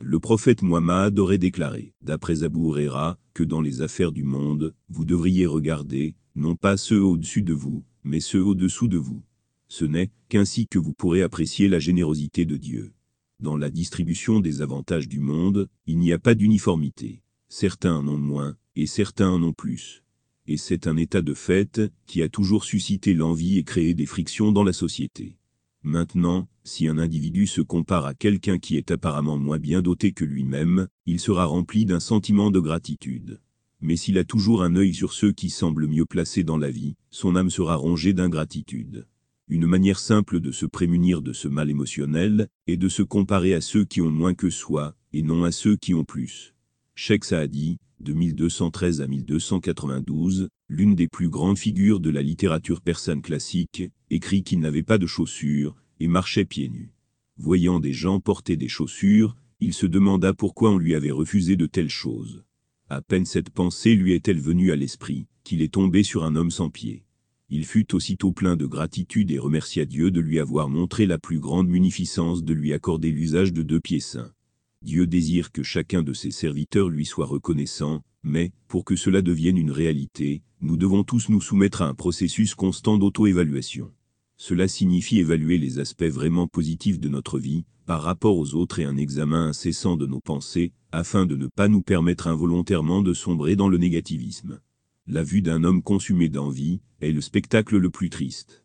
Le prophète Muhammad aurait déclaré, d'après Abu Huraira, que dans les affaires du monde, vous devriez regarder, non pas ceux au-dessus de vous, mais ceux au-dessous de vous. Ce n'est qu'ainsi que vous pourrez apprécier la générosité de Dieu. Dans la distribution des avantages du monde, il n'y a pas d'uniformité. Certains en ont moins, et certains en ont plus. Et c'est un état de fait qui a toujours suscité l'envie et créé des frictions dans la société. Maintenant, si un individu se compare à quelqu'un qui est apparemment moins bien doté que lui-même, il sera rempli d'un sentiment de gratitude. Mais s'il a toujours un œil sur ceux qui semblent mieux placés dans la vie, son âme sera rongée d'ingratitude. Une manière simple de se prémunir de ce mal émotionnel est de se comparer à ceux qui ont moins que soi, et non à ceux qui ont plus. Sheikh Saadi, de 1213 à 1292, l'une des plus grandes figures de la littérature persane classique, écrit qu'il n'avait pas de chaussures, et marchait pieds nus. Voyant des gens porter des chaussures, il se demanda pourquoi on lui avait refusé de telles choses. À peine cette pensée lui est-elle venue à l'esprit, qu'il est tombé sur un homme sans pied. Il fut aussitôt plein de gratitude et remercia Dieu de lui avoir montré la plus grande munificence de lui accorder l'usage de deux pieds saints. Dieu désire que chacun de ses serviteurs lui soit reconnaissant, mais, pour que cela devienne une réalité, nous devons tous nous soumettre à un processus constant d'auto-évaluation. Cela signifie évaluer les aspects vraiment positifs de notre vie, par rapport aux autres et un examen incessant de nos pensées, afin de ne pas nous permettre involontairement de sombrer dans le négativisme. La vue d'un homme consumé d'envie est le spectacle le plus triste.